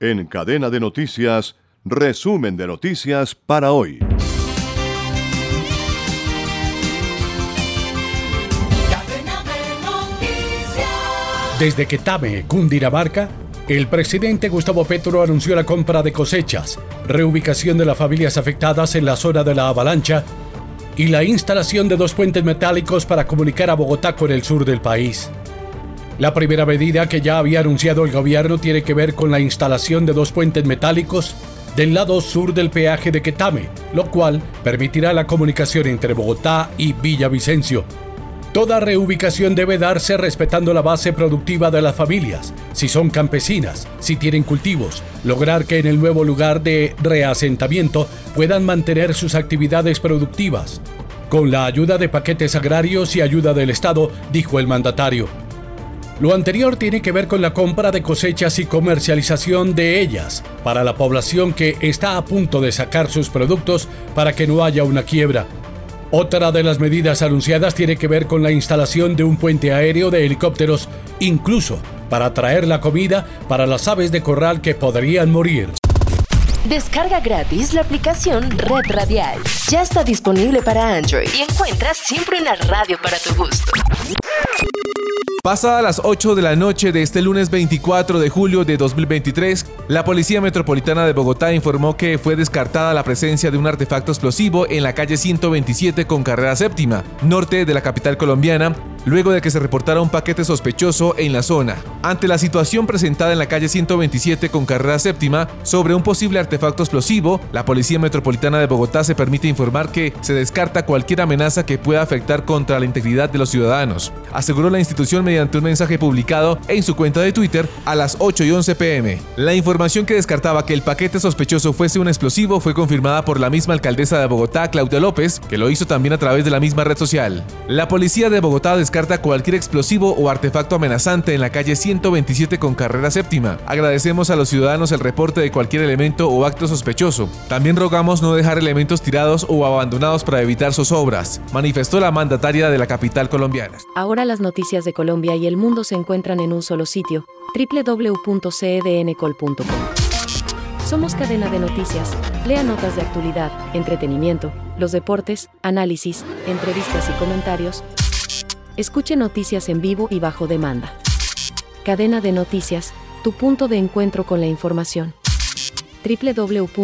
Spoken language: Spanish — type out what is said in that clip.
En cadena de noticias, resumen de noticias para hoy. Desde Quetame, Cundinamarca, el presidente Gustavo Petro anunció la compra de cosechas, reubicación de las familias afectadas en la zona de la avalancha y la instalación de dos puentes metálicos para comunicar a Bogotá con el sur del país. La primera medida que ya había anunciado el gobierno tiene que ver con la instalación de dos puentes metálicos del lado sur del peaje de Quetame, lo cual permitirá la comunicación entre Bogotá y Villavicencio. Toda reubicación debe darse respetando la base productiva de las familias, si son campesinas, si tienen cultivos, lograr que en el nuevo lugar de reasentamiento puedan mantener sus actividades productivas. Con la ayuda de paquetes agrarios y ayuda del Estado, dijo el mandatario. Lo anterior tiene que ver con la compra de cosechas y comercialización de ellas para la población que está a punto de sacar sus productos para que no haya una quiebra. Otra de las medidas anunciadas tiene que ver con la instalación de un puente aéreo de helicópteros, incluso para traer la comida para las aves de corral que podrían morir. Descarga gratis la aplicación Red Radial. Ya está disponible para Android y encuentras siempre una radio para tu gusto. Pasada las 8 de la noche de este lunes 24 de julio de 2023, la Policía Metropolitana de Bogotá informó que fue descartada la presencia de un artefacto explosivo en la calle 127 con carrera séptima, norte de la capital colombiana, luego de que se reportara un paquete sospechoso en la zona. Ante la situación presentada en la calle 127 con carrera séptima sobre un posible artefacto explosivo, la Policía Metropolitana de Bogotá se permite informar que se descarta cualquier amenaza que pueda afectar contra la integridad de los ciudadanos, aseguró la institución mediante un mensaje publicado en su cuenta de Twitter a las 8 y 11 pm. La información que descartaba que el paquete sospechoso fuese un explosivo fue confirmada por la misma alcaldesa de Bogotá, Claudia López, que lo hizo también a través de la misma red social. La policía de Bogotá descarta cualquier explosivo o artefacto amenazante en la calle 127 con carrera séptima. Agradecemos a los ciudadanos el reporte de cualquier elemento o acto sospechoso. También rogamos no dejar elementos tirados o abandonados para evitar zozobras, manifestó la mandataria de la capital colombiana. Ahora las noticias de Colombia y el mundo se encuentran en un solo sitio, www.cdncol.com. Somos cadena de noticias. Lea notas de actualidad, entretenimiento, los deportes, análisis, entrevistas y comentarios. Escuche noticias en vivo y bajo demanda. Cadena de noticias, tu punto de encuentro con la información. www.cdncol.com.